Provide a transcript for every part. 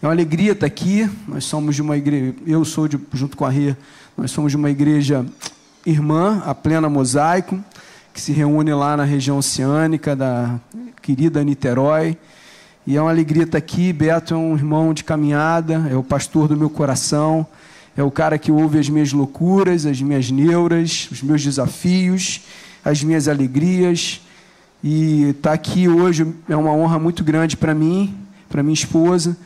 É uma alegria estar aqui. Nós somos de uma igreja, eu sou de, junto com a Ria, nós somos de uma igreja irmã, a Plena Mosaico, que se reúne lá na região oceânica da querida Niterói. E é uma alegria estar aqui. Beto é um irmão de caminhada, é o pastor do meu coração, é o cara que ouve as minhas loucuras, as minhas neuras, os meus desafios, as minhas alegrias. E estar aqui hoje é uma honra muito grande para mim, para minha esposa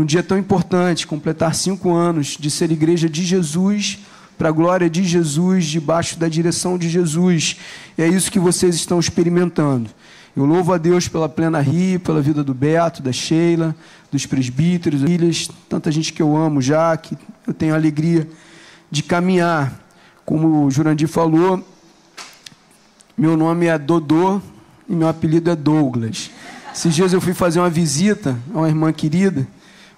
num dia tão importante, completar cinco anos de ser igreja de Jesus, para a glória de Jesus, debaixo da direção de Jesus. E é isso que vocês estão experimentando. Eu louvo a Deus pela plena rio, pela vida do Beto, da Sheila, dos presbíteros, filhas, tanta gente que eu amo já, que eu tenho a alegria de caminhar. Como o Jurandir falou, meu nome é Dodô e meu apelido é Douglas. Esses dias eu fui fazer uma visita a uma irmã querida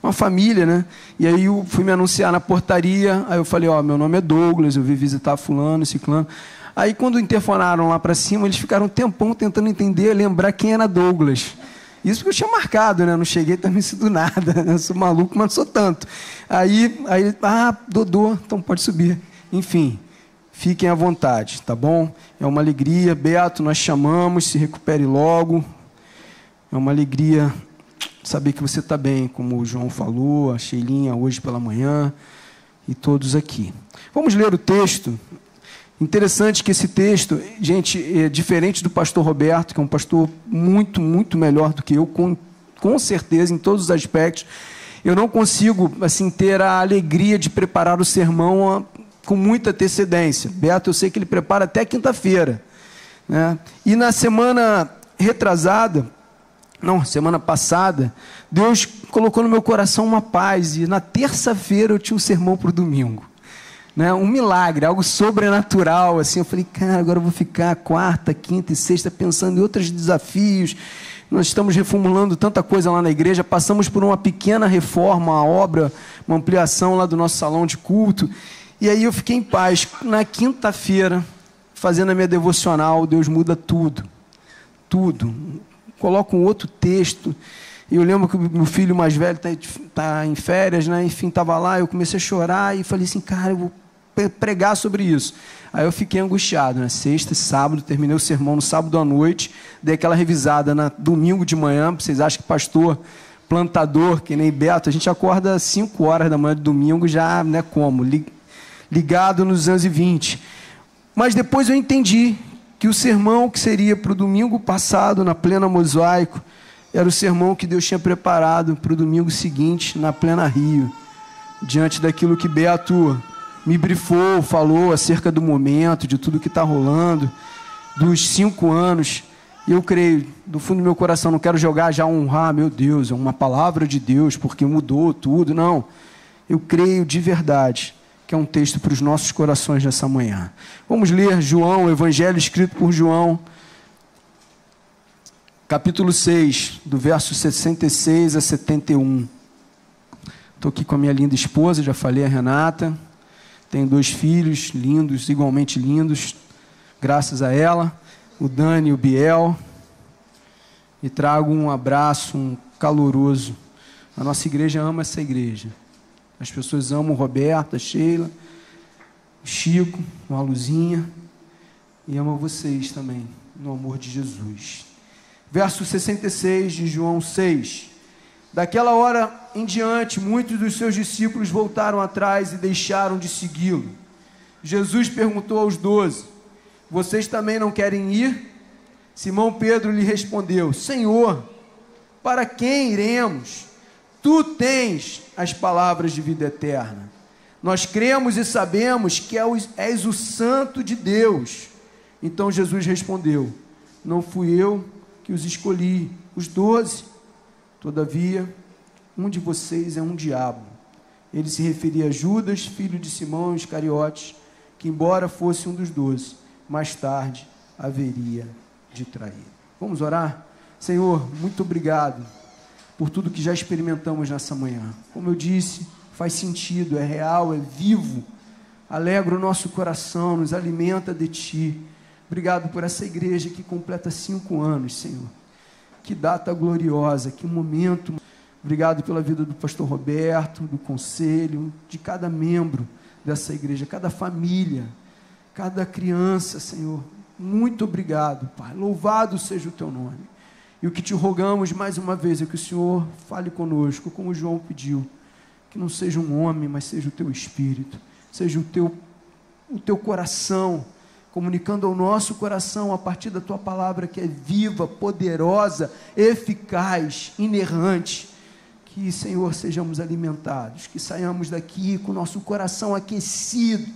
uma família, né? E aí eu fui me anunciar na portaria, aí eu falei, ó, oh, meu nome é Douglas, eu vim visitar fulano, ciclano. Aí quando interfonaram lá para cima, eles ficaram um tempão tentando entender, lembrar quem era Douglas. Isso porque eu tinha marcado, né? Não cheguei também sido nada. Né? Eu sou maluco, mas não sou tanto. Aí, aí, ah, Dodô, então pode subir. Enfim, fiquem à vontade, tá bom? É uma alegria. Beato, nós chamamos, se recupere logo. É uma alegria saber que você está bem, como o João falou, a Sheilinha hoje pela manhã e todos aqui. Vamos ler o texto. Interessante que esse texto, gente, é diferente do pastor Roberto, que é um pastor muito, muito melhor do que eu, com, com certeza, em todos os aspectos. Eu não consigo, assim, ter a alegria de preparar o sermão com muita antecedência. Beto, eu sei que ele prepara até quinta-feira. Né? E na semana retrasada, não, semana passada, Deus colocou no meu coração uma paz e na terça-feira eu tinha um sermão para o domingo. Né? Um milagre, algo sobrenatural. Assim, eu falei, cara, agora eu vou ficar quarta, quinta e sexta pensando em outros desafios. Nós estamos reformulando tanta coisa lá na igreja, passamos por uma pequena reforma, uma obra, uma ampliação lá do nosso salão de culto. E aí eu fiquei em paz. Na quinta-feira, fazendo a minha devocional, Deus muda tudo. Tudo coloca um outro texto. E eu lembro que o meu filho mais velho está tá em férias, né? enfim, estava lá, eu comecei a chorar e falei assim, cara, eu vou pregar sobre isso. Aí eu fiquei angustiado, né? Sexta, sábado, terminei o sermão no sábado à noite, dei aquela revisada na domingo de manhã, vocês acham que pastor, plantador, que nem Beto, a gente acorda às 5 horas da manhã de domingo, já, né, como? Ligado nos anos 20. Mas depois eu entendi que o sermão que seria para o domingo passado, na plena mosaico, era o sermão que Deus tinha preparado para o domingo seguinte, na plena Rio, diante daquilo que Beato me brifou, falou acerca do momento, de tudo que está rolando, dos cinco anos. Eu creio, do fundo do meu coração, não quero jogar já um, ah, meu Deus, é uma palavra de Deus, porque mudou tudo. Não. Eu creio de verdade que é um texto para os nossos corações nessa manhã. Vamos ler João, o Evangelho escrito por João, capítulo 6, do verso 66 a 71. Estou aqui com a minha linda esposa, já falei a Renata. Tenho dois filhos lindos, igualmente lindos, graças a ela, o Dani e o Biel. E trago um abraço, um caloroso. A nossa igreja ama essa igreja. As pessoas amam o Roberto, a Sheila, Chico, a Luzinha e amam vocês também, no amor de Jesus. Verso 66 de João 6. Daquela hora em diante, muitos dos seus discípulos voltaram atrás e deixaram de segui-lo. Jesus perguntou aos doze: Vocês também não querem ir? Simão Pedro lhe respondeu: Senhor, para quem iremos? Tu tens as palavras de vida eterna. Nós cremos e sabemos que é és o Santo de Deus. Então Jesus respondeu: Não fui eu que os escolhi, os doze. Todavia, um de vocês é um diabo. Ele se referia a Judas, filho de Simão Iscariotes, que, embora fosse um dos doze, mais tarde haveria de trair. Vamos orar? Senhor, muito obrigado por tudo que já experimentamos nessa manhã. Como eu disse, faz sentido, é real, é vivo, alegra o nosso coração, nos alimenta de Ti. Obrigado por essa igreja que completa cinco anos, Senhor. Que data gloriosa, que momento Obrigado pela vida do pastor Roberto, do conselho, de cada membro dessa igreja, cada família, cada criança, Senhor. Muito obrigado, Pai. Louvado seja o teu nome. E o que te rogamos mais uma vez é que o Senhor fale conosco, como João pediu, que não seja um homem, mas seja o teu espírito, seja o teu o teu coração, comunicando ao nosso coração a partir da tua palavra que é viva, poderosa, eficaz, inerrante. Que, Senhor, sejamos alimentados, que saiamos daqui com o nosso coração aquecido.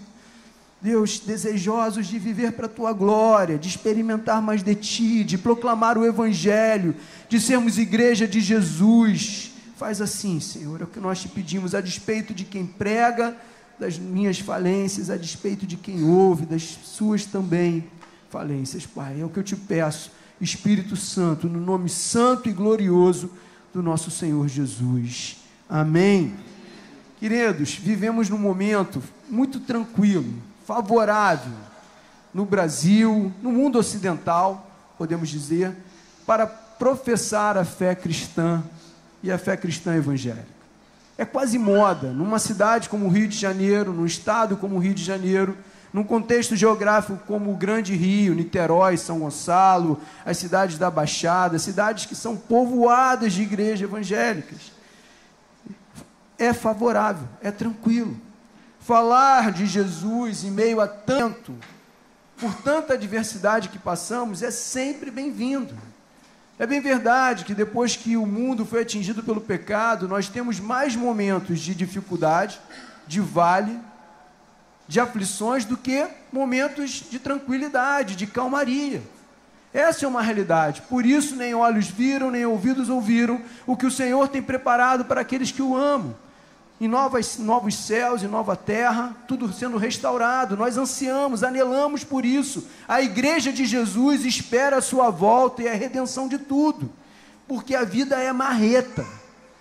Deus, desejosos de viver para a tua glória, de experimentar mais de ti, de proclamar o Evangelho, de sermos igreja de Jesus. Faz assim, Senhor, é o que nós te pedimos, a despeito de quem prega, das minhas falências, a despeito de quem ouve, das suas também falências, Pai. É o que eu te peço, Espírito Santo, no nome santo e glorioso do nosso Senhor Jesus. Amém. Queridos, vivemos num momento muito tranquilo, favorável no Brasil, no mundo ocidental, podemos dizer, para professar a fé cristã e a fé cristã evangélica. É quase moda, numa cidade como o Rio de Janeiro, num estado como o Rio de Janeiro, num contexto geográfico como o Grande Rio, Niterói, São Gonçalo, as cidades da Baixada, cidades que são povoadas de igrejas evangélicas. É favorável, é tranquilo. Falar de Jesus em meio a tanto, por tanta adversidade que passamos, é sempre bem-vindo. É bem verdade que depois que o mundo foi atingido pelo pecado, nós temos mais momentos de dificuldade, de vale, de aflições do que momentos de tranquilidade, de calmaria. Essa é uma realidade. Por isso, nem olhos viram, nem ouvidos ouviram o que o Senhor tem preparado para aqueles que o amam. Em novas, novos céus e nova terra, tudo sendo restaurado. Nós ansiamos, anelamos por isso. A igreja de Jesus espera a sua volta e a redenção de tudo. Porque a vida é marreta,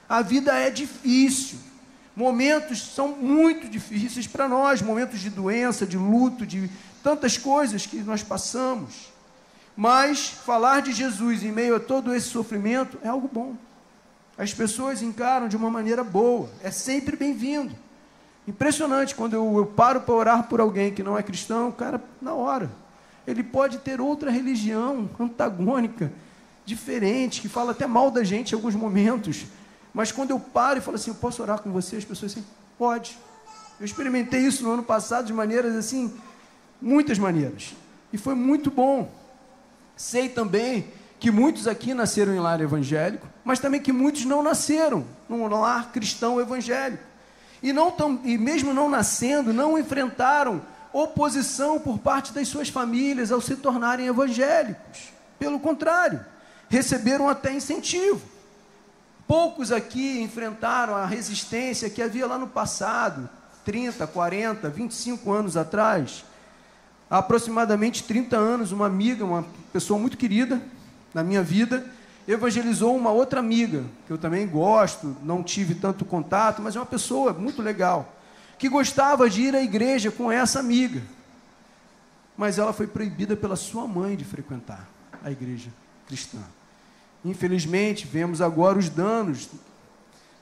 a vida é difícil. Momentos são muito difíceis para nós, momentos de doença, de luto, de tantas coisas que nós passamos. Mas falar de Jesus em meio a todo esse sofrimento é algo bom. As pessoas encaram de uma maneira boa, é sempre bem-vindo. Impressionante quando eu, eu paro para orar por alguém que não é cristão, o cara, na hora, ele pode ter outra religião antagônica, diferente, que fala até mal da gente em alguns momentos, mas quando eu paro e falo assim, eu posso orar com você? As pessoas assim, pode. Eu experimentei isso no ano passado de maneiras assim, muitas maneiras. E foi muito bom. Sei também que muitos aqui nasceram em lar evangélico, mas também que muitos não nasceram num lar cristão evangélico. E, não tão, e mesmo não nascendo, não enfrentaram oposição por parte das suas famílias ao se tornarem evangélicos. Pelo contrário, receberam até incentivo. Poucos aqui enfrentaram a resistência que havia lá no passado, 30, 40, 25 anos atrás. Há aproximadamente 30 anos, uma amiga, uma pessoa muito querida na minha vida, evangelizou uma outra amiga, que eu também gosto, não tive tanto contato, mas é uma pessoa muito legal, que gostava de ir à igreja com essa amiga. Mas ela foi proibida pela sua mãe de frequentar a igreja cristã. Infelizmente, vemos agora os danos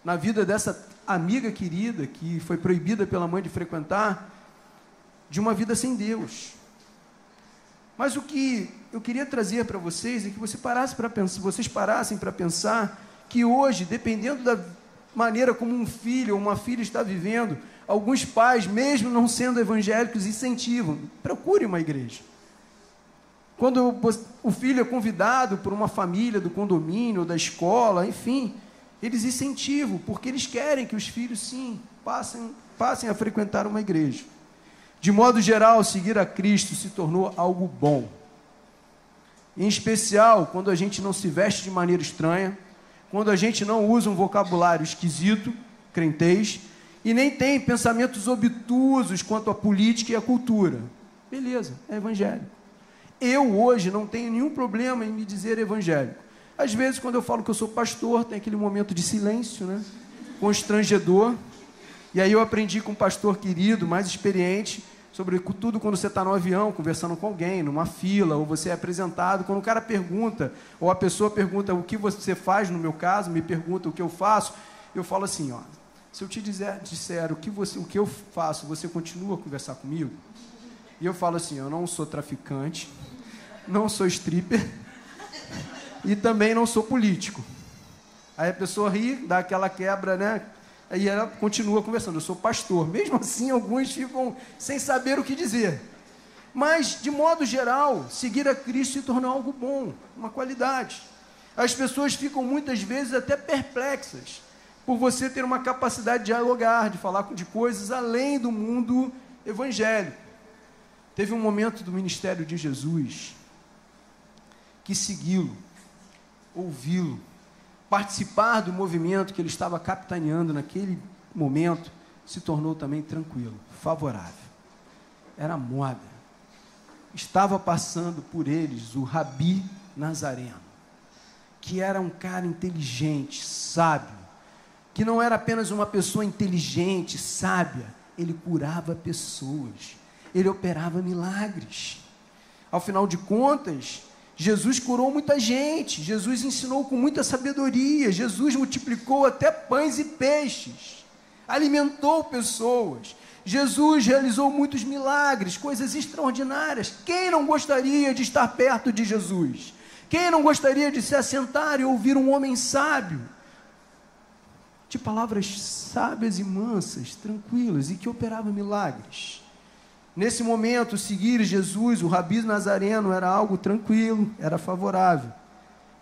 na vida dessa amiga querida que foi proibida pela mãe de frequentar, de uma vida sem Deus. Mas o que eu queria trazer para vocês é que você parasse para pensar, vocês parassem para pensar que hoje, dependendo da maneira como um filho ou uma filha está vivendo, alguns pais, mesmo não sendo evangélicos, incentivam: procure uma igreja. Quando o filho é convidado por uma família do condomínio, da escola, enfim, eles incentivam, porque eles querem que os filhos, sim, passem, passem a frequentar uma igreja. De modo geral, seguir a Cristo se tornou algo bom. Em especial, quando a gente não se veste de maneira estranha, quando a gente não usa um vocabulário esquisito, crentez, e nem tem pensamentos obtusos quanto à política e à cultura. Beleza, é evangelho. Eu hoje não tenho nenhum problema em me dizer evangélico. Às vezes, quando eu falo que eu sou pastor, tem aquele momento de silêncio, né? Constrangedor. E aí eu aprendi com um pastor querido, mais experiente, sobretudo quando você está no avião conversando com alguém, numa fila, ou você é apresentado, quando o cara pergunta, ou a pessoa pergunta o que você faz, no meu caso, me pergunta o que eu faço, eu falo assim, ó, se eu te dizer, disser o que, você, o que eu faço, você continua a conversar comigo? E eu falo assim, eu não sou traficante, não sou stripper e também não sou político. Aí a pessoa ri, dá aquela quebra, né? Aí ela continua conversando. Eu sou pastor. Mesmo assim, alguns ficam sem saber o que dizer. Mas, de modo geral, seguir a Cristo se tornou algo bom, uma qualidade. As pessoas ficam muitas vezes até perplexas por você ter uma capacidade de dialogar, de falar de coisas além do mundo evangélico. Teve um momento do ministério de Jesus que segui-lo, ouvi-lo, participar do movimento que ele estava capitaneando naquele momento se tornou também tranquilo, favorável. Era moda. Estava passando por eles o Rabi Nazareno, que era um cara inteligente, sábio, que não era apenas uma pessoa inteligente, sábia, ele curava pessoas, ele operava milagres. Ao final de contas, Jesus curou muita gente, Jesus ensinou com muita sabedoria, Jesus multiplicou até pães e peixes, alimentou pessoas. Jesus realizou muitos milagres, coisas extraordinárias. Quem não gostaria de estar perto de Jesus? Quem não gostaria de se assentar e ouvir um homem sábio? De palavras sábias e mansas, tranquilas e que operava milagres. Nesse momento, seguir Jesus, o Rabi Nazareno, era algo tranquilo, era favorável.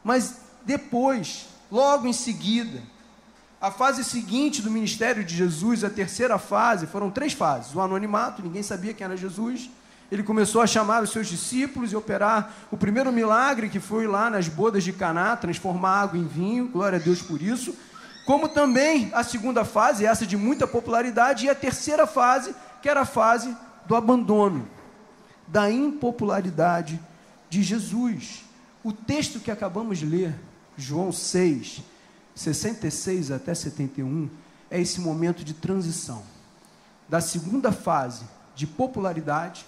Mas depois, logo em seguida, a fase seguinte do ministério de Jesus, a terceira fase, foram três fases: o anonimato, ninguém sabia quem era Jesus. Ele começou a chamar os seus discípulos e operar o primeiro milagre que foi lá nas bodas de Caná, transformar água em vinho. Glória a Deus por isso. Como também a segunda fase, essa de muita popularidade, e a terceira fase, que era a fase do abandono, da impopularidade de Jesus. O texto que acabamos de ler, João 6, 66 até 71, é esse momento de transição da segunda fase de popularidade,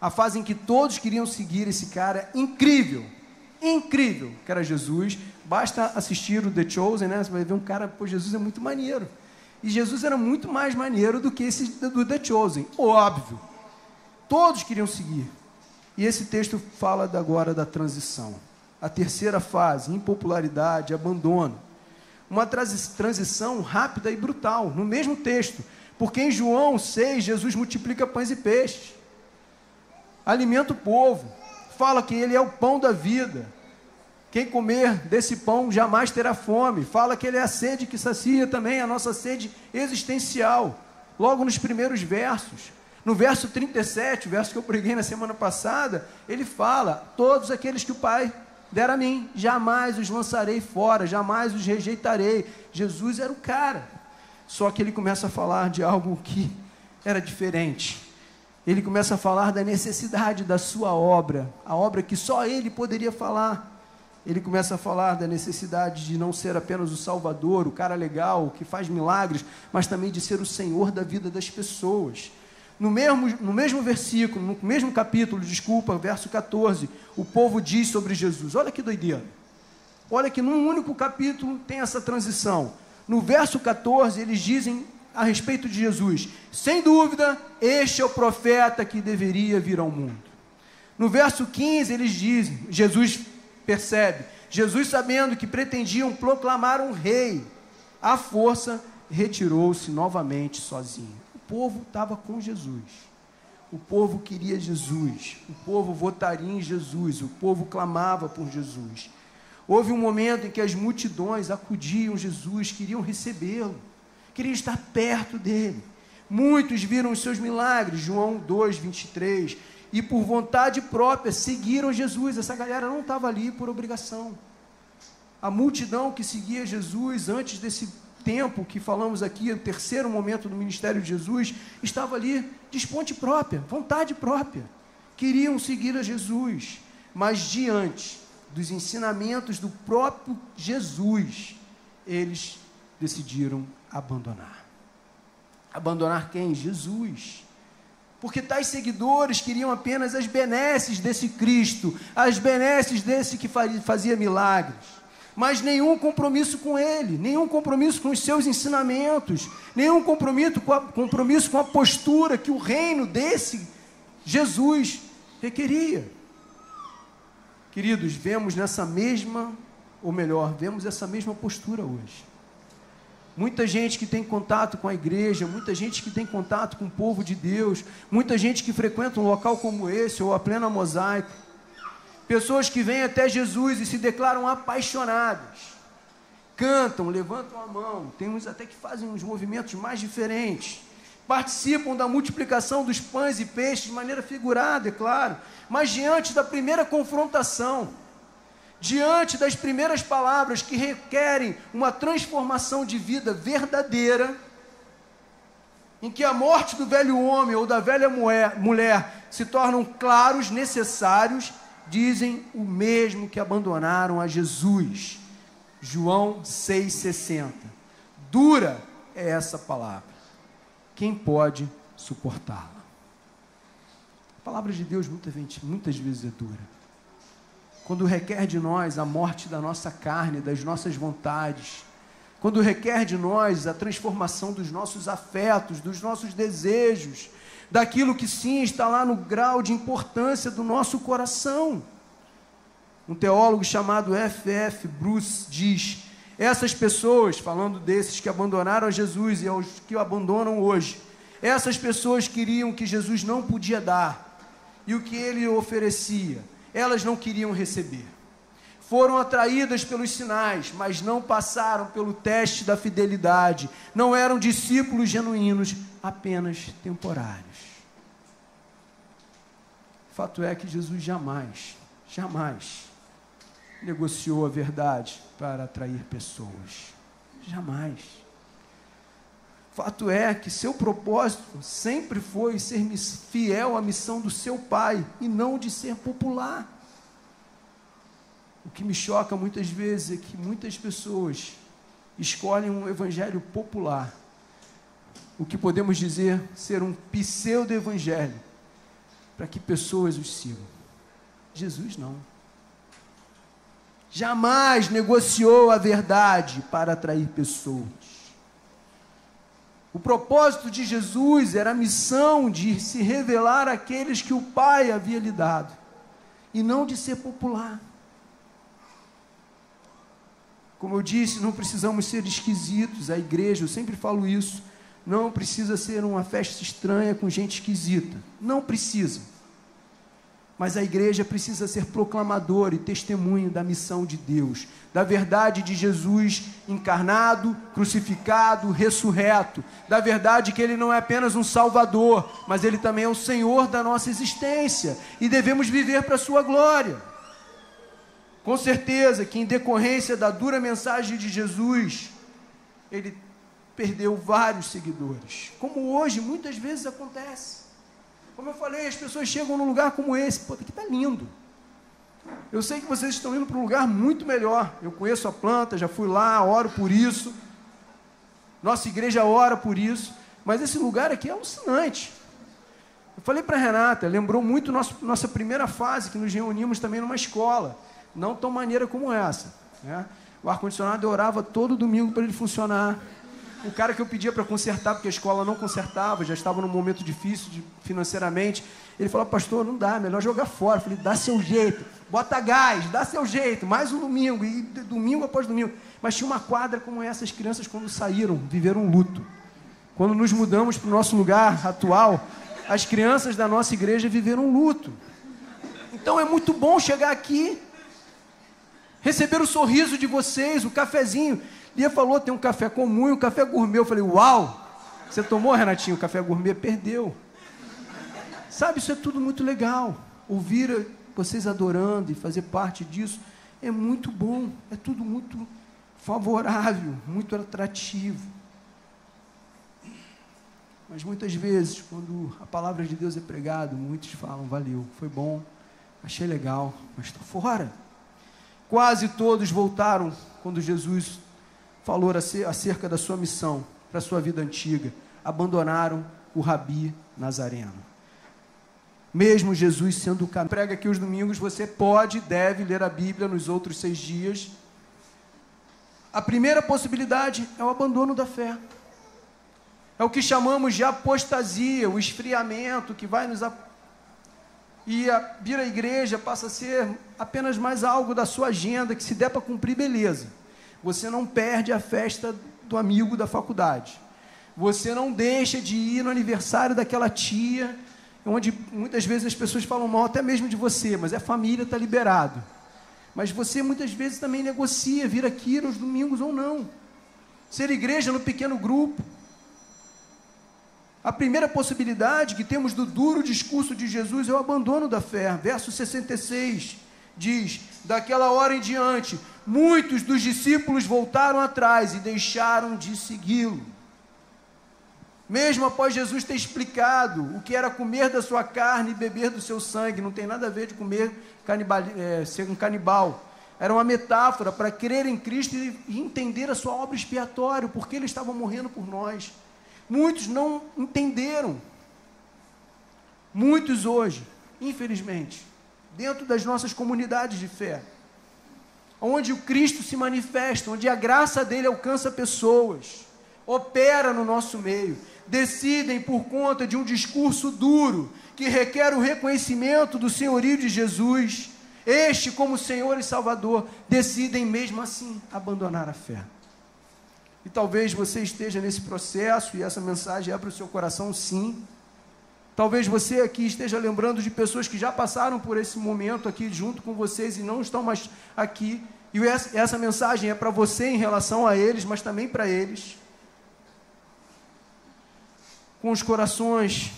a fase em que todos queriam seguir esse cara incrível, incrível, que era Jesus. Basta assistir o The Chosen, né? Você vai ver um cara, pô, Jesus é muito maneiro. E Jesus era muito mais maneiro do que esse do The Chosen, óbvio. Todos queriam seguir. E esse texto fala agora da transição. A terceira fase, impopularidade, abandono. Uma transição rápida e brutal, no mesmo texto. Porque em João 6, Jesus multiplica pães e peixes. Alimenta o povo. Fala que ele é o pão da vida. Quem comer desse pão jamais terá fome. Fala que ele é a sede que sacia também a nossa sede existencial. Logo nos primeiros versos. No verso 37, o verso que eu preguei na semana passada, ele fala: Todos aqueles que o Pai der a mim, jamais os lançarei fora, jamais os rejeitarei. Jesus era o cara. Só que ele começa a falar de algo que era diferente. Ele começa a falar da necessidade da sua obra, a obra que só ele poderia falar ele começa a falar da necessidade de não ser apenas o Salvador, o cara legal, que faz milagres, mas também de ser o Senhor da vida das pessoas. No mesmo, no mesmo versículo, no mesmo capítulo, desculpa, verso 14, o povo diz sobre Jesus: olha que doideira. Olha que num único capítulo tem essa transição. No verso 14, eles dizem a respeito de Jesus: sem dúvida, este é o profeta que deveria vir ao mundo. No verso 15, eles dizem: Jesus percebe? Jesus, sabendo que pretendiam proclamar um rei, à força retirou-se novamente sozinho. O povo estava com Jesus. O povo queria Jesus. O povo votaria em Jesus. O povo clamava por Jesus. Houve um momento em que as multidões acudiam Jesus, queriam recebê-lo, queriam estar perto dele. Muitos viram os seus milagres, João 2, 23 e por vontade própria seguiram Jesus. Essa galera não estava ali por obrigação. A multidão que seguia Jesus antes desse tempo que falamos aqui, o terceiro momento do ministério de Jesus, estava ali de esponte própria, vontade própria. Queriam seguir a Jesus, mas diante dos ensinamentos do próprio Jesus, eles decidiram abandonar. Abandonar quem? Jesus. Porque tais seguidores queriam apenas as benesses desse Cristo, as benesses desse que fazia milagres, mas nenhum compromisso com Ele, nenhum compromisso com os seus ensinamentos, nenhum compromisso com a, compromisso com a postura que o reino desse Jesus requeria. Queridos, vemos nessa mesma, ou melhor, vemos essa mesma postura hoje. Muita gente que tem contato com a igreja, muita gente que tem contato com o povo de Deus, muita gente que frequenta um local como esse, ou a plena mosaico. Pessoas que vêm até Jesus e se declaram apaixonadas. Cantam, levantam a mão, tem uns até que fazem uns movimentos mais diferentes. Participam da multiplicação dos pães e peixes de maneira figurada, é claro. Mas diante da primeira confrontação, diante das primeiras palavras que requerem uma transformação de vida verdadeira, em que a morte do velho homem ou da velha mulher, se tornam claros, necessários, dizem o mesmo que abandonaram a Jesus. João 6,60. Dura é essa palavra. Quem pode suportá-la? A palavra de Deus muitas vezes é dura quando requer de nós a morte da nossa carne, das nossas vontades, quando requer de nós a transformação dos nossos afetos, dos nossos desejos, daquilo que sim está lá no grau de importância do nosso coração. Um teólogo chamado F.F. Bruce diz: essas pessoas, falando desses que abandonaram a Jesus e aos que o abandonam hoje, essas pessoas queriam que Jesus não podia dar e o que ele oferecia elas não queriam receber. Foram atraídas pelos sinais, mas não passaram pelo teste da fidelidade. Não eram discípulos genuínos, apenas temporários. Fato é que Jesus jamais, jamais negociou a verdade para atrair pessoas. Jamais. Fato é que seu propósito sempre foi ser fiel à missão do seu pai e não de ser popular. O que me choca muitas vezes é que muitas pessoas escolhem um evangelho popular, o que podemos dizer ser um pseudo-evangelho, para que pessoas os sigam. Jesus não. Jamais negociou a verdade para atrair pessoas. O propósito de Jesus era a missão de se revelar àqueles que o Pai havia lhe dado, e não de ser popular. Como eu disse, não precisamos ser esquisitos, a igreja, eu sempre falo isso, não precisa ser uma festa estranha com gente esquisita. Não precisa. Mas a igreja precisa ser proclamadora e testemunho da missão de Deus, da verdade de Jesus encarnado, crucificado, ressurreto, da verdade que ele não é apenas um salvador, mas ele também é o Senhor da nossa existência e devemos viver para a sua glória. Com certeza que em decorrência da dura mensagem de Jesus, ele perdeu vários seguidores, como hoje muitas vezes acontece. Como eu falei, as pessoas chegam num lugar como esse, pô, aqui está lindo. Eu sei que vocês estão indo para um lugar muito melhor. Eu conheço a planta, já fui lá, oro por isso. Nossa igreja ora por isso. Mas esse lugar aqui é alucinante. Eu falei para a Renata, lembrou muito nosso, nossa primeira fase, que nos reunimos também numa escola. Não tão maneira como essa. Né? O ar-condicionado eu orava todo domingo para ele funcionar o cara que eu pedia para consertar, porque a escola não consertava, já estava num momento difícil de, financeiramente. Ele falou, pastor, não dá, melhor jogar fora. Eu falei, dá seu jeito, bota gás, dá seu jeito, mais um domingo, e domingo após domingo. Mas tinha uma quadra como essa, as crianças, quando saíram, viveram um luto. Quando nos mudamos para o nosso lugar atual, as crianças da nossa igreja viveram um luto. Então é muito bom chegar aqui, receber o sorriso de vocês, o cafezinho. Lia falou, tem um café comum e um café gourmet. Eu falei, uau! Você tomou, Renatinho, o café gourmet? Perdeu. Sabe, isso é tudo muito legal. Ouvir vocês adorando e fazer parte disso é muito bom. É tudo muito favorável, muito atrativo. Mas muitas vezes, quando a palavra de Deus é pregada, muitos falam, valeu, foi bom, achei legal, mas estou fora. Quase todos voltaram quando Jesus falou acerca da sua missão para a sua vida antiga. Abandonaram o Rabi Nazareno. mesmo Jesus sendo o caminho. Prega aqui os domingos, você pode e deve ler a Bíblia nos outros seis dias. A primeira possibilidade é o abandono da fé. É o que chamamos de apostasia, o esfriamento que vai nos. E a, vir à igreja passa a ser apenas mais algo da sua agenda, que se der para cumprir, beleza. Você não perde a festa do amigo da faculdade. Você não deixa de ir no aniversário daquela tia, onde muitas vezes as pessoas falam mal até mesmo de você, mas é família, está liberado. Mas você muitas vezes também negocia vir aqui nos domingos ou não. Ser igreja no pequeno grupo a primeira possibilidade que temos do duro discurso de Jesus é o abandono da fé. Verso 66 diz: Daquela hora em diante, muitos dos discípulos voltaram atrás e deixaram de segui-lo. Mesmo após Jesus ter explicado o que era comer da sua carne e beber do seu sangue, não tem nada a ver de comer canibal, é, ser um canibal. Era uma metáfora para crer em Cristo e entender a sua obra expiatória, porque ele estava morrendo por nós. Muitos não entenderam. Muitos hoje, infelizmente, dentro das nossas comunidades de fé, onde o Cristo se manifesta, onde a graça dele alcança pessoas, opera no nosso meio, decidem por conta de um discurso duro que requer o reconhecimento do senhorio de Jesus, este como Senhor e Salvador, decidem mesmo assim abandonar a fé. E talvez você esteja nesse processo e essa mensagem é para o seu coração, sim. Talvez você aqui esteja lembrando de pessoas que já passaram por esse momento aqui junto com vocês e não estão mais aqui. E essa mensagem é para você em relação a eles, mas também para eles. Com os corações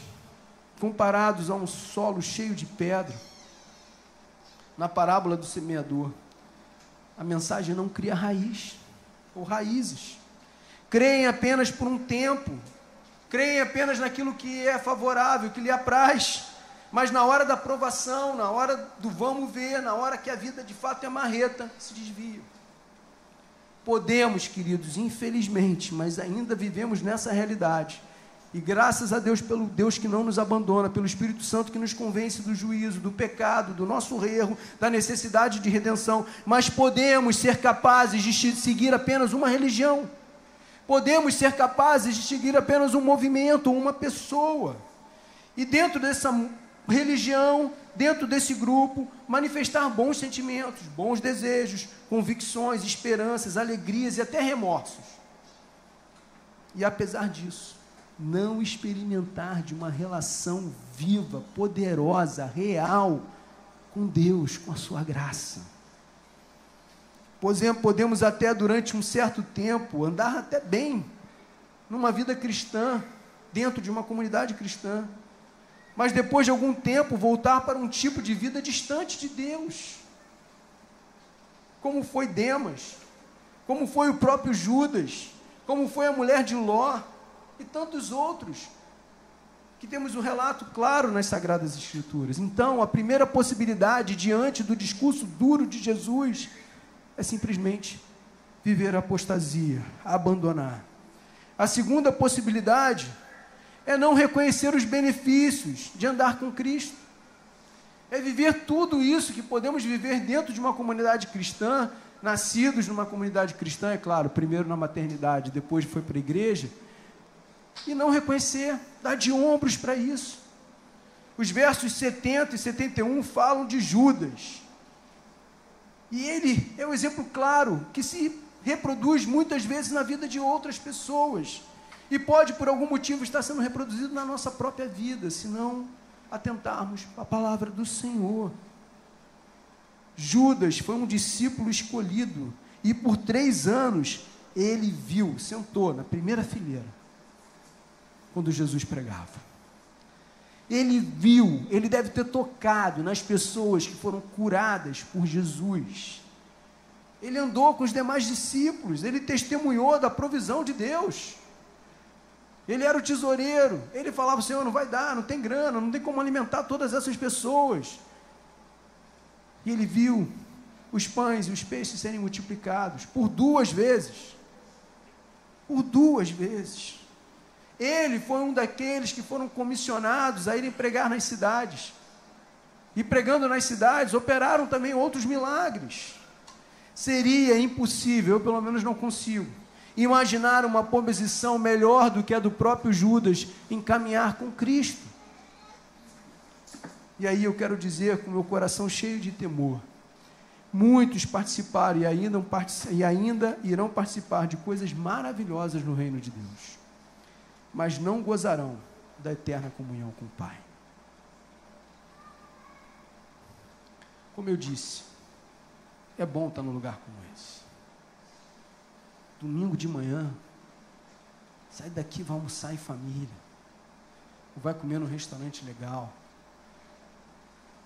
comparados a um solo cheio de pedra. Na parábola do semeador, a mensagem não cria raiz ou raízes creem apenas por um tempo, creem apenas naquilo que é favorável, que lhe apraz, mas na hora da provação, na hora do vamos ver, na hora que a vida de fato é marreta, se desviam. Podemos, queridos, infelizmente, mas ainda vivemos nessa realidade. E graças a Deus pelo Deus que não nos abandona, pelo Espírito Santo que nos convence do juízo, do pecado, do nosso erro, da necessidade de redenção, mas podemos ser capazes de seguir apenas uma religião Podemos ser capazes de seguir apenas um movimento, uma pessoa. E dentro dessa religião, dentro desse grupo, manifestar bons sentimentos, bons desejos, convicções, esperanças, alegrias e até remorsos. E apesar disso, não experimentar de uma relação viva, poderosa, real com Deus, com a sua graça podemos até durante um certo tempo andar até bem numa vida cristã, dentro de uma comunidade cristã, mas depois de algum tempo voltar para um tipo de vida distante de Deus. Como foi Demas, como foi o próprio Judas, como foi a mulher de Ló e tantos outros que temos um relato claro nas Sagradas Escrituras. Então, a primeira possibilidade diante do discurso duro de Jesus é simplesmente viver a apostasia, abandonar. A segunda possibilidade é não reconhecer os benefícios de andar com Cristo. É viver tudo isso que podemos viver dentro de uma comunidade cristã, nascidos numa comunidade cristã, é claro, primeiro na maternidade, depois foi para a igreja, e não reconhecer, dar de ombros para isso. Os versos 70 e 71 falam de Judas. E ele é um exemplo claro que se reproduz muitas vezes na vida de outras pessoas. E pode, por algum motivo, estar sendo reproduzido na nossa própria vida, se não atentarmos à palavra do Senhor. Judas foi um discípulo escolhido e por três anos ele viu, sentou na primeira fileira, quando Jesus pregava. Ele viu, ele deve ter tocado nas pessoas que foram curadas por Jesus. Ele andou com os demais discípulos, ele testemunhou da provisão de Deus. Ele era o tesoureiro, ele falava: Senhor, não vai dar, não tem grana, não tem como alimentar todas essas pessoas. E ele viu os pães e os peixes serem multiplicados por duas vezes. Por duas vezes. Ele foi um daqueles que foram comissionados a irem pregar nas cidades. e pregando nas cidades, operaram também outros milagres. Seria impossível, eu pelo menos não consigo, imaginar uma posição melhor do que a do próprio Judas em caminhar com Cristo. E aí eu quero dizer, com meu coração cheio de temor, muitos participaram e ainda, e ainda irão participar de coisas maravilhosas no reino de Deus, mas não gozarão da eterna comunhão com o Pai. Como eu disse, é bom estar num lugar como esse. Domingo de manhã, sai daqui, vai almoçar em família, ou vai comer num restaurante legal,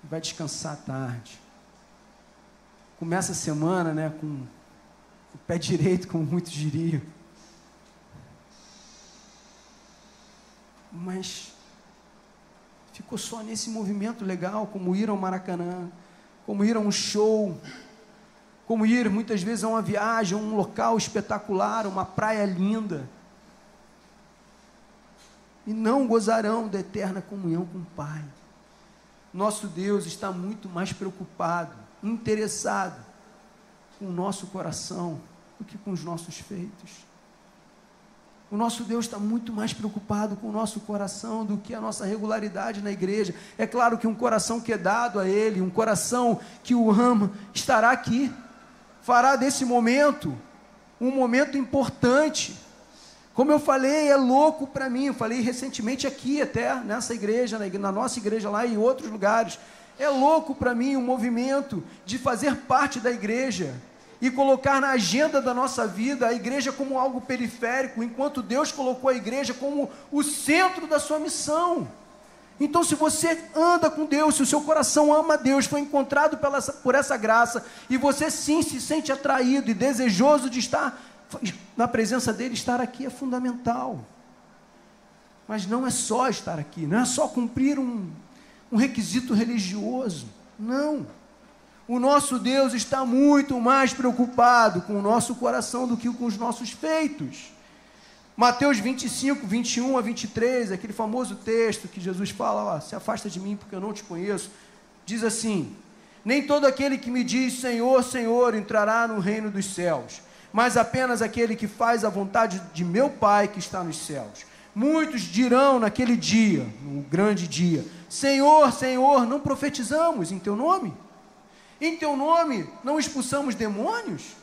vai descansar à tarde. Começa a semana, né, com o pé direito, como muitos diriam. Mas ficou só nesse movimento legal, como ir ao Maracanã, como ir a um show, como ir muitas vezes a uma viagem, a um local espetacular, uma praia linda. E não gozarão da eterna comunhão com o Pai. Nosso Deus está muito mais preocupado, interessado com o nosso coração do que com os nossos feitos. O nosso Deus está muito mais preocupado com o nosso coração do que a nossa regularidade na igreja. É claro que um coração que é dado a Ele, um coração que o ama, estará aqui, fará desse momento um momento importante. Como eu falei, é louco para mim. Eu falei recentemente aqui, até nessa igreja, na nossa igreja lá e em outros lugares. É louco para mim o movimento de fazer parte da igreja e colocar na agenda da nossa vida a igreja como algo periférico, enquanto Deus colocou a igreja como o centro da sua missão. Então, se você anda com Deus, se o seu coração ama Deus, foi encontrado pela, por essa graça, e você sim se sente atraído e desejoso de estar na presença dele, estar aqui é fundamental. Mas não é só estar aqui, não é só cumprir um, um requisito religioso. Não. O nosso Deus está muito mais preocupado com o nosso coração do que com os nossos feitos. Mateus 25, 21 a 23, aquele famoso texto que Jesus fala: ó, se afasta de mim porque eu não te conheço. Diz assim: Nem todo aquele que me diz Senhor, Senhor entrará no reino dos céus, mas apenas aquele que faz a vontade de meu Pai que está nos céus. Muitos dirão naquele dia, no grande dia: Senhor, Senhor, não profetizamos em teu nome? Em teu nome não expulsamos demônios?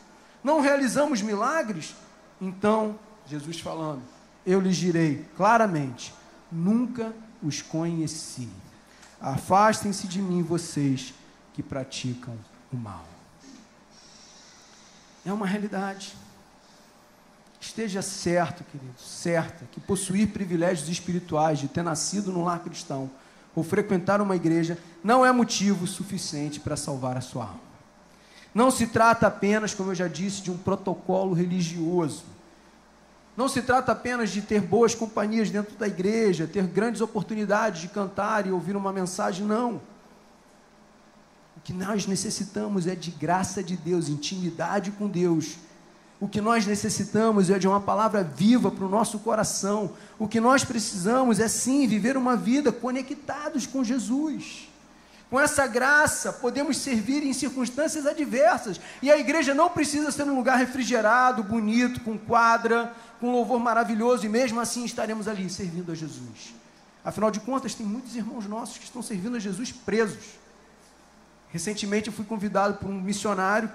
Não realizamos milagres? Então, Jesus falando, eu lhes direi claramente: nunca os conheci. Afastem-se de mim, vocês que praticam o mal. É uma realidade. Esteja certo, querido, certa, que possuir privilégios espirituais de ter nascido num lar cristão ou frequentar uma igreja não é motivo suficiente para salvar a sua alma. Não se trata apenas, como eu já disse, de um protocolo religioso. Não se trata apenas de ter boas companhias dentro da igreja, ter grandes oportunidades de cantar e ouvir uma mensagem, não. O que nós necessitamos é de graça de Deus, intimidade com Deus o que nós necessitamos é de uma palavra viva para o nosso coração. O que nós precisamos é sim viver uma vida conectados com Jesus. Com essa graça, podemos servir em circunstâncias adversas. E a igreja não precisa ser um lugar refrigerado, bonito, com quadra, com louvor maravilhoso, e mesmo assim estaremos ali servindo a Jesus. Afinal de contas, tem muitos irmãos nossos que estão servindo a Jesus presos. Recentemente eu fui convidado por um missionário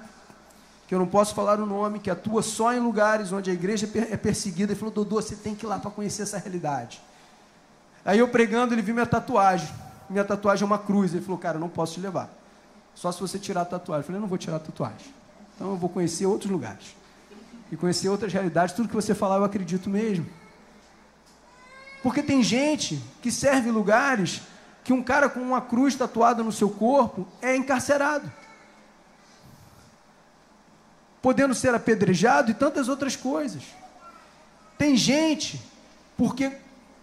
que eu não posso falar o nome, que atua só em lugares onde a igreja é perseguida, e falou: Dodô, você tem que ir lá para conhecer essa realidade. Aí eu pregando, ele viu minha tatuagem. Minha tatuagem é uma cruz. Ele falou: Cara, eu não posso te levar. Só se você tirar a tatuagem. Eu falei: Eu não vou tirar a tatuagem. Então eu vou conhecer outros lugares. E conhecer outras realidades. Tudo que você falar, eu acredito mesmo. Porque tem gente que serve lugares que um cara com uma cruz tatuada no seu corpo é encarcerado podendo ser apedrejado e tantas outras coisas. Tem gente, porque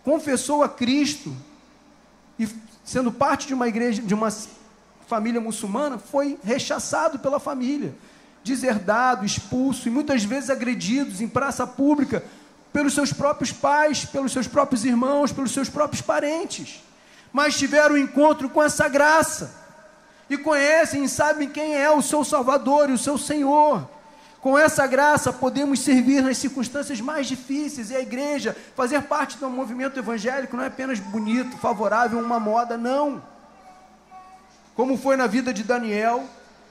confessou a Cristo e sendo parte de uma igreja, de uma família muçulmana, foi rechaçado pela família, deserdado, expulso e muitas vezes agredidos em praça pública pelos seus próprios pais, pelos seus próprios irmãos, pelos seus próprios parentes. Mas tiveram um encontro com essa graça e conhecem e sabem quem é o seu Salvador e o seu Senhor. Com essa graça, podemos servir nas circunstâncias mais difíceis e a igreja, fazer parte do movimento evangélico, não é apenas bonito, favorável, uma moda, não. Como foi na vida de Daniel,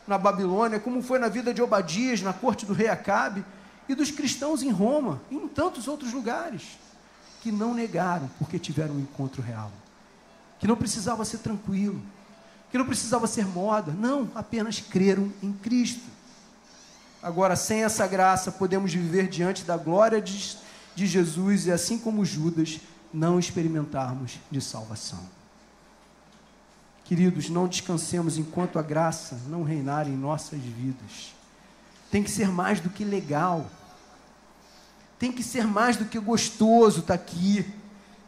na Babilônia, como foi na vida de Obadias, na corte do rei Acabe, e dos cristãos em Roma, e em tantos outros lugares, que não negaram porque tiveram um encontro real, que não precisava ser tranquilo, que não precisava ser moda, não, apenas creram em Cristo. Agora, sem essa graça, podemos viver diante da glória de, de Jesus e, assim como Judas, não experimentarmos de salvação. Queridos, não descansemos enquanto a graça não reinar em nossas vidas. Tem que ser mais do que legal. Tem que ser mais do que gostoso estar tá aqui.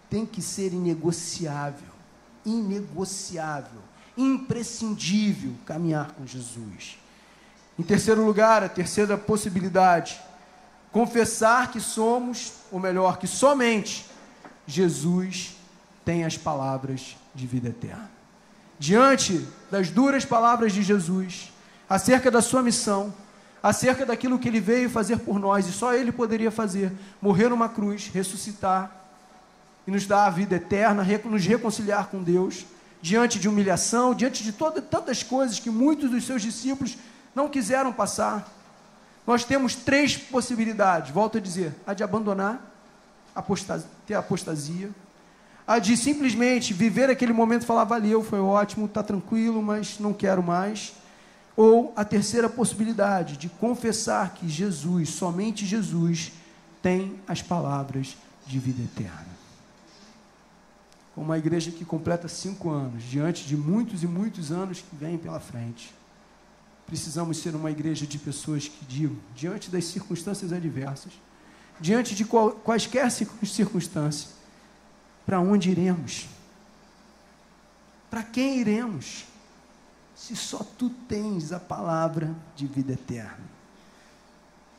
Tem que ser inegociável. Inegociável. Imprescindível caminhar com Jesus. Em terceiro lugar, a terceira possibilidade, confessar que somos, ou melhor, que somente Jesus tem as palavras de vida eterna. Diante das duras palavras de Jesus, acerca da sua missão, acerca daquilo que ele veio fazer por nós, e só ele poderia fazer: morrer numa cruz, ressuscitar e nos dar a vida eterna, nos reconciliar com Deus, diante de humilhação, diante de todas tantas coisas que muitos dos seus discípulos não quiseram passar. Nós temos três possibilidades, volto a dizer: a de abandonar, apostasia, ter apostasia, a de simplesmente viver aquele momento e falar, valeu, foi ótimo, está tranquilo, mas não quero mais. Ou a terceira possibilidade, de confessar que Jesus, somente Jesus, tem as palavras de vida eterna. Uma igreja que completa cinco anos, diante de muitos e muitos anos que vêm pela frente precisamos ser uma igreja de pessoas que digam, diante das circunstâncias adversas, diante de qual, quaisquer circunstâncias, para onde iremos? Para quem iremos? Se só tu tens a palavra de vida eterna.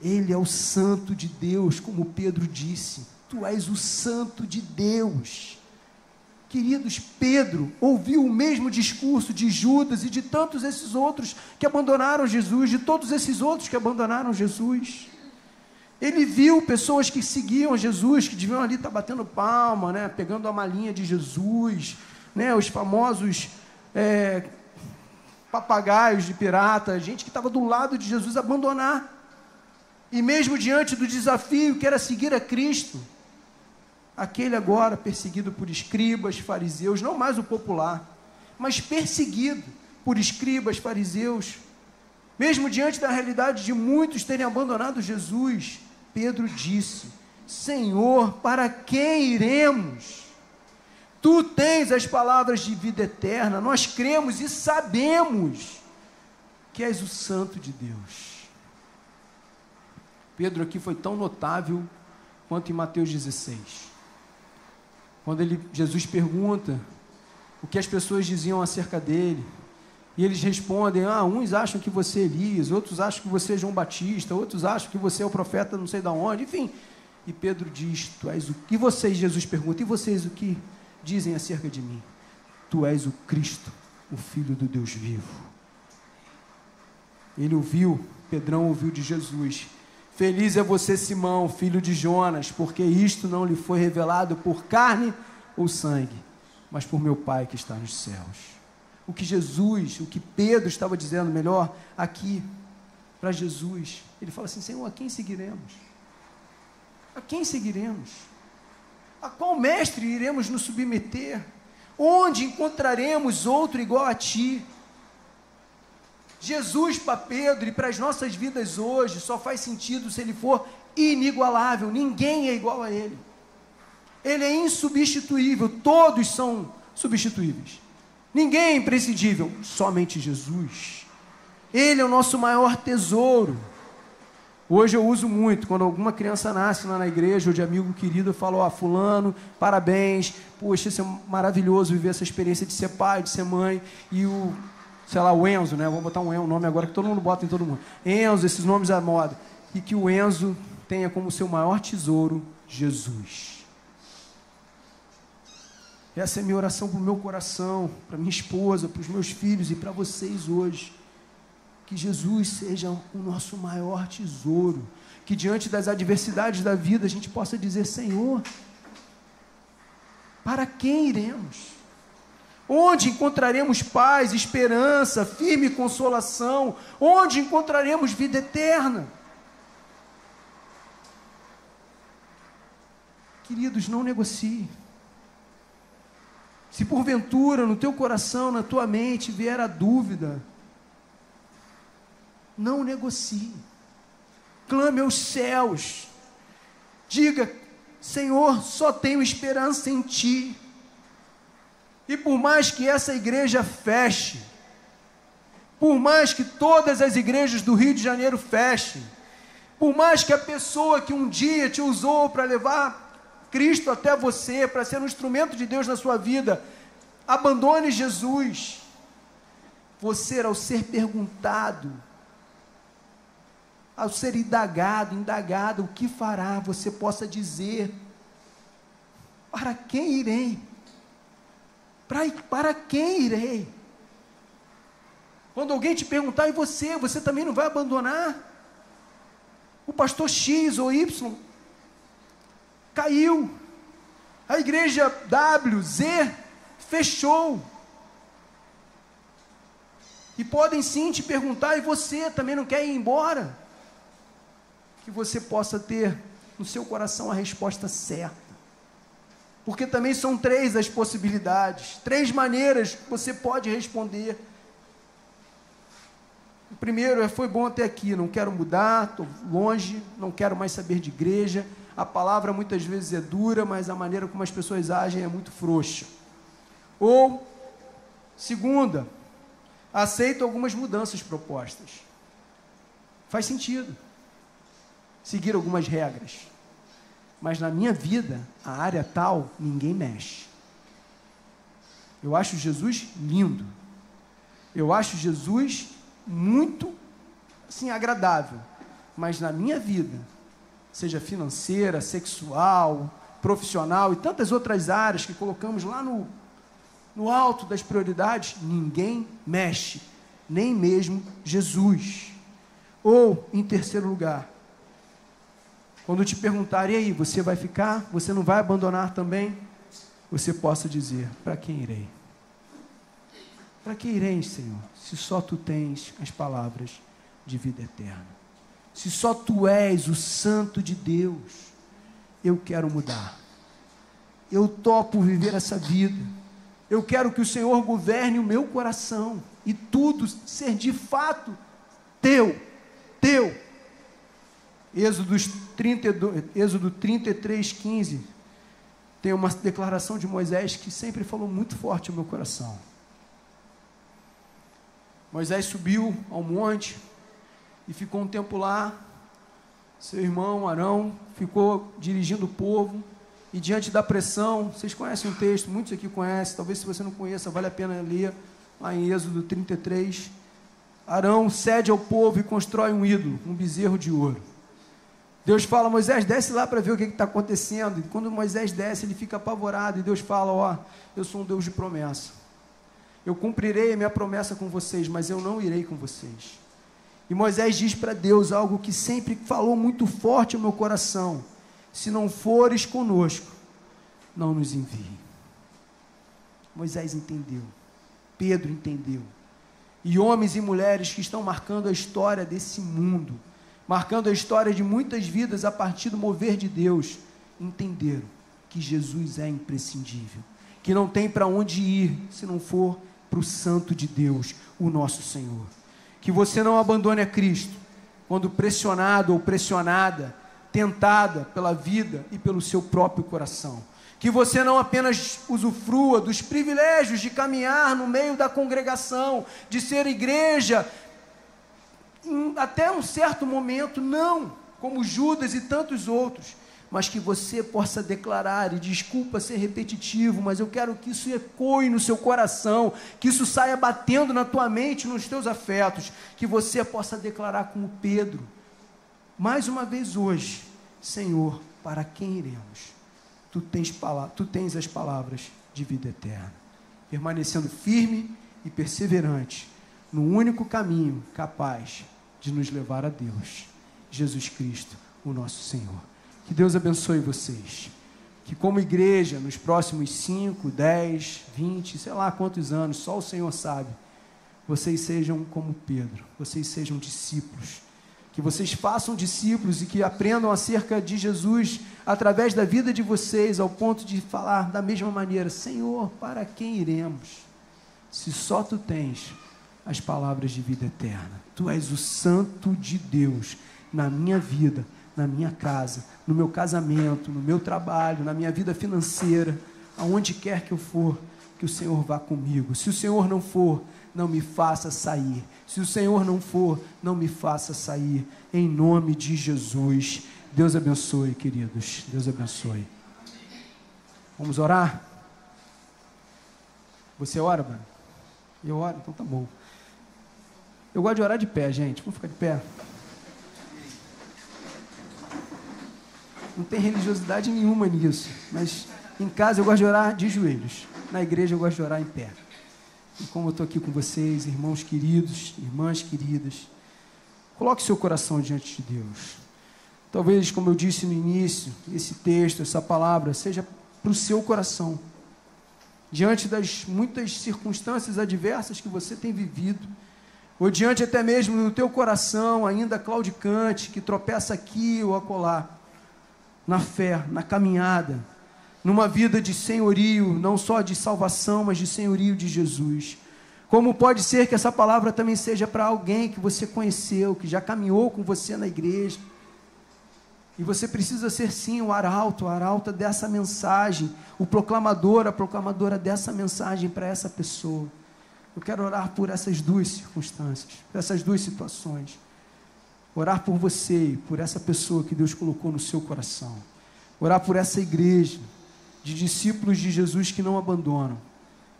Ele é o santo de Deus, como Pedro disse. Tu és o santo de Deus. Queridos, Pedro ouviu o mesmo discurso de Judas e de tantos esses outros que abandonaram Jesus, de todos esses outros que abandonaram Jesus. Ele viu pessoas que seguiam Jesus, que deviam ali estar batendo palma, né, pegando a malinha de Jesus, né, os famosos é, papagaios de pirata, gente que estava do lado de Jesus abandonar. E mesmo diante do desafio que era seguir a Cristo, aquele agora perseguido por escribas, fariseus, não mais o popular, mas perseguido por escribas, fariseus, mesmo diante da realidade de muitos terem abandonado Jesus, Pedro disse: Senhor, para quem iremos? Tu tens as palavras de vida eterna, nós cremos e sabemos que és o Santo de Deus. Pedro aqui foi tão notável quanto em Mateus 16. Quando ele, Jesus pergunta o que as pessoas diziam acerca dele, e eles respondem: ah, uns acham que você é Elias, outros acham que você é João Batista, outros acham que você é o profeta não sei de onde, enfim. E Pedro diz: Tu és o que vocês, Jesus pergunta, e vocês o que dizem acerca de mim? Tu és o Cristo, o Filho do Deus vivo. Ele ouviu, Pedrão ouviu de Jesus Feliz é você, Simão, filho de Jonas, porque isto não lhe foi revelado por carne ou sangue, mas por meu Pai que está nos céus. O que Jesus, o que Pedro estava dizendo melhor aqui para Jesus, ele fala assim: Senhor, a quem seguiremos? A quem seguiremos? A qual mestre iremos nos submeter? Onde encontraremos outro igual a ti? Jesus para Pedro e para as nossas vidas hoje só faz sentido se ele for inigualável, ninguém é igual a ele. Ele é insubstituível, todos são substituíveis. Ninguém é imprescindível, somente Jesus. Ele é o nosso maior tesouro. Hoje eu uso muito, quando alguma criança nasce lá na igreja, ou de amigo querido, eu falo, ó, oh, fulano, parabéns, poxa, isso é maravilhoso viver essa experiência de ser pai, de ser mãe, e o sei lá, o Enzo, né? Vou botar um, um nome agora que todo mundo bota em todo mundo. Enzo, esses nomes à moda. E que o Enzo tenha como seu maior tesouro Jesus. Essa é minha oração para o meu coração, para minha esposa, para os meus filhos e para vocês hoje. Que Jesus seja o nosso maior tesouro. Que diante das adversidades da vida a gente possa dizer: Senhor, para quem iremos? Onde encontraremos paz, esperança, firme consolação? Onde encontraremos vida eterna? Queridos, não negocie. Se porventura no teu coração, na tua mente vier a dúvida, não negocie. Clame aos céus. Diga: Senhor, só tenho esperança em Ti. E por mais que essa igreja feche, por mais que todas as igrejas do Rio de Janeiro fechem, por mais que a pessoa que um dia te usou para levar Cristo até você, para ser um instrumento de Deus na sua vida, abandone Jesus. Você, ao ser perguntado, ao ser indagado, indagado, o que fará, você possa dizer: Para quem irei? Para, para quem irei? Quando alguém te perguntar, e você, você também não vai abandonar? O pastor X ou Y caiu. A igreja W, Z, fechou. E podem sim te perguntar, e você também não quer ir embora? Que você possa ter no seu coração a resposta certa. Porque também são três as possibilidades, três maneiras que você pode responder. O primeiro é: foi bom até aqui, não quero mudar, estou longe, não quero mais saber de igreja, a palavra muitas vezes é dura, mas a maneira como as pessoas agem é muito frouxa. Ou, segunda, aceito algumas mudanças propostas. Faz sentido. Seguir algumas regras. Mas na minha vida, a área tal, ninguém mexe. Eu acho Jesus lindo. Eu acho Jesus muito assim agradável. Mas na minha vida, seja financeira, sexual, profissional e tantas outras áreas que colocamos lá no, no alto das prioridades, ninguém mexe, nem mesmo Jesus. Ou, em terceiro lugar, quando te perguntarem aí, você vai ficar? Você não vai abandonar também? Você possa dizer: para quem irei? Para que irei, Senhor, se só tu tens as palavras de vida eterna? Se só tu és o Santo de Deus, eu quero mudar. Eu topo viver essa vida. Eu quero que o Senhor governe o meu coração e tudo ser de fato teu, teu. Êxodo, 32, Êxodo 33, 15. Tem uma declaração de Moisés que sempre falou muito forte ao meu coração. Moisés subiu ao monte, e ficou um tempo lá. Seu irmão Arão ficou dirigindo o povo e diante da pressão, vocês conhecem o texto, muitos aqui conhecem, talvez se você não conheça, vale a pena ler lá em Êxodo 33. Arão cede ao povo e constrói um ídolo, um bezerro de ouro. Deus fala, Moisés, desce lá para ver o que está acontecendo. E quando Moisés desce, ele fica apavorado. E Deus fala: Ó, eu sou um Deus de promessa. Eu cumprirei a minha promessa com vocês, mas eu não irei com vocês. E Moisés diz para Deus algo que sempre falou muito forte ao meu coração: se não fores conosco, não nos envie. Moisés entendeu, Pedro entendeu. E homens e mulheres que estão marcando a história desse mundo, marcando a história de muitas vidas a partir do mover de Deus, entenderam que Jesus é imprescindível, que não tem para onde ir se não for para o Santo de Deus, o nosso Senhor que você não abandone a Cristo quando pressionado ou pressionada, tentada pela vida e pelo seu próprio coração. Que você não apenas usufrua dos privilégios de caminhar no meio da congregação, de ser igreja, até um certo momento, não, como Judas e tantos outros, mas que você possa declarar, e desculpa ser repetitivo, mas eu quero que isso ecoe no seu coração, que isso saia batendo na tua mente, nos teus afetos, que você possa declarar como Pedro, mais uma vez hoje, Senhor, para quem iremos? tu tens, tu tens as palavras de vida eterna. Permanecendo firme e perseverante no único caminho capaz de nos levar a Deus, Jesus Cristo, o nosso Senhor. Que Deus abençoe vocês. Que, como igreja, nos próximos 5, 10, 20, sei lá quantos anos, só o Senhor sabe, vocês sejam como Pedro, vocês sejam discípulos. Que vocês façam discípulos e que aprendam acerca de Jesus através da vida de vocês, ao ponto de falar da mesma maneira: Senhor, para quem iremos? Se só tu tens as palavras de vida eterna. Tu és o Santo de Deus na minha vida, na minha casa, no meu casamento, no meu trabalho, na minha vida financeira, aonde quer que eu for, que o Senhor vá comigo. Se o Senhor não for, não me faça sair. Se o Senhor não for, não me faça sair. Em nome de Jesus. Deus abençoe, queridos. Deus abençoe. Vamos orar? Você ora, mano? Eu oro? Então tá bom. Eu gosto de orar de pé, gente. Vamos ficar de pé. Não tem religiosidade nenhuma nisso. Mas em casa eu gosto de orar de joelhos. Na igreja eu gosto de orar em pé. E como eu estou aqui com vocês, irmãos queridos, irmãs queridas, coloque seu coração diante de Deus. Talvez, como eu disse no início, esse texto, essa palavra, seja para o seu coração. Diante das muitas circunstâncias adversas que você tem vivido, ou diante até mesmo do teu coração ainda claudicante, que tropeça aqui ou acolá, na fé, na caminhada, numa vida de senhorio, não só de salvação, mas de senhorio de Jesus. Como pode ser que essa palavra também seja para alguém que você conheceu, que já caminhou com você na igreja, e você precisa ser sim o arauto, a arauta dessa mensagem, o proclamador, a proclamadora dessa mensagem para essa pessoa. Eu quero orar por essas duas circunstâncias, por essas duas situações. Orar por você e por essa pessoa que Deus colocou no seu coração. Orar por essa igreja de discípulos de Jesus que não abandonam,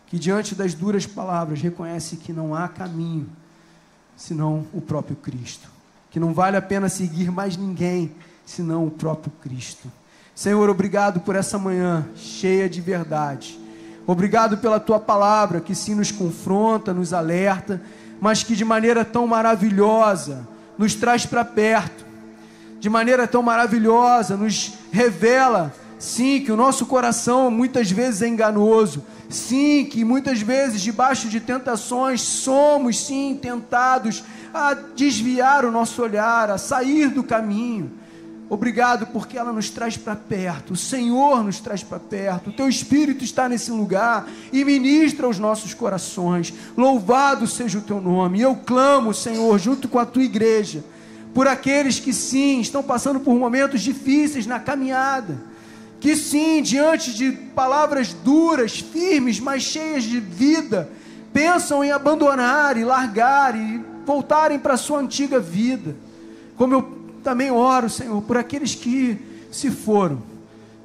que diante das duras palavras reconhece que não há caminho senão o próprio Cristo, que não vale a pena seguir mais ninguém senão o próprio Cristo. Senhor, obrigado por essa manhã cheia de verdade Obrigado pela tua palavra que sim nos confronta, nos alerta, mas que de maneira tão maravilhosa nos traz para perto, de maneira tão maravilhosa nos revela, sim, que o nosso coração muitas vezes é enganoso, sim, que muitas vezes debaixo de tentações somos sim tentados a desviar o nosso olhar, a sair do caminho. Obrigado porque ela nos traz para perto. O Senhor nos traz para perto. O teu Espírito está nesse lugar e ministra os nossos corações. Louvado seja o teu nome. Eu clamo, Senhor, junto com a tua igreja, por aqueles que sim estão passando por momentos difíceis na caminhada. Que sim, diante de palavras duras, firmes, mas cheias de vida, pensam em abandonar e largar e voltarem para a sua antiga vida. Como eu também oro, Senhor, por aqueles que se foram,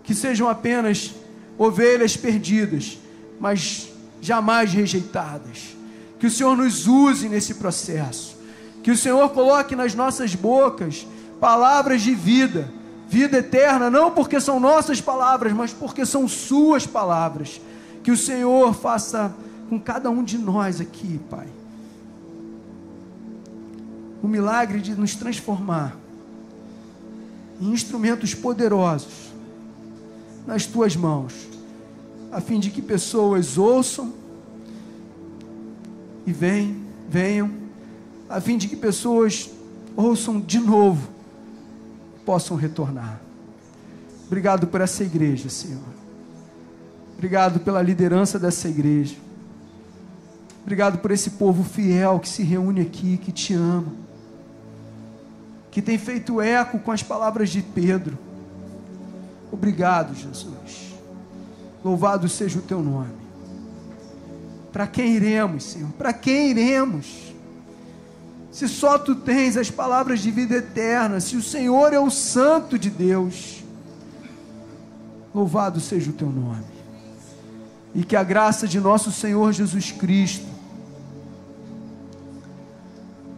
que sejam apenas ovelhas perdidas, mas jamais rejeitadas. Que o Senhor nos use nesse processo. Que o Senhor coloque nas nossas bocas palavras de vida, vida eterna, não porque são nossas palavras, mas porque são Suas palavras. Que o Senhor faça com cada um de nós aqui, Pai, o milagre de nos transformar instrumentos poderosos nas tuas mãos, a fim de que pessoas ouçam e venham, venham, a fim de que pessoas ouçam de novo, possam retornar. Obrigado por essa igreja, Senhor. Obrigado pela liderança dessa igreja. Obrigado por esse povo fiel que se reúne aqui, que te ama que tem feito eco com as palavras de Pedro. Obrigado, Jesus. Louvado seja o teu nome. Para quem iremos, Senhor? Para quem iremos? Se só tu tens as palavras de vida eterna, se o Senhor é o Santo de Deus, louvado seja o teu nome. E que a graça de nosso Senhor Jesus Cristo,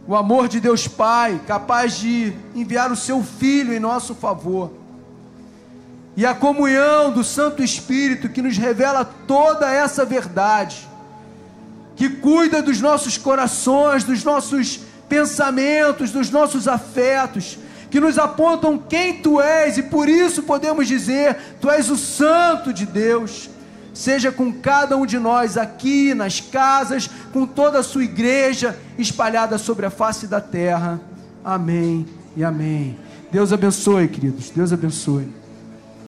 o amor de Deus Pai, capaz de enviar o seu Filho em nosso favor, e a comunhão do Santo Espírito que nos revela toda essa verdade, que cuida dos nossos corações, dos nossos pensamentos, dos nossos afetos, que nos apontam quem tu és e por isso podemos dizer: Tu és o Santo de Deus. Seja com cada um de nós aqui, nas casas, com toda a sua igreja espalhada sobre a face da terra. Amém e amém. Deus abençoe, queridos. Deus abençoe.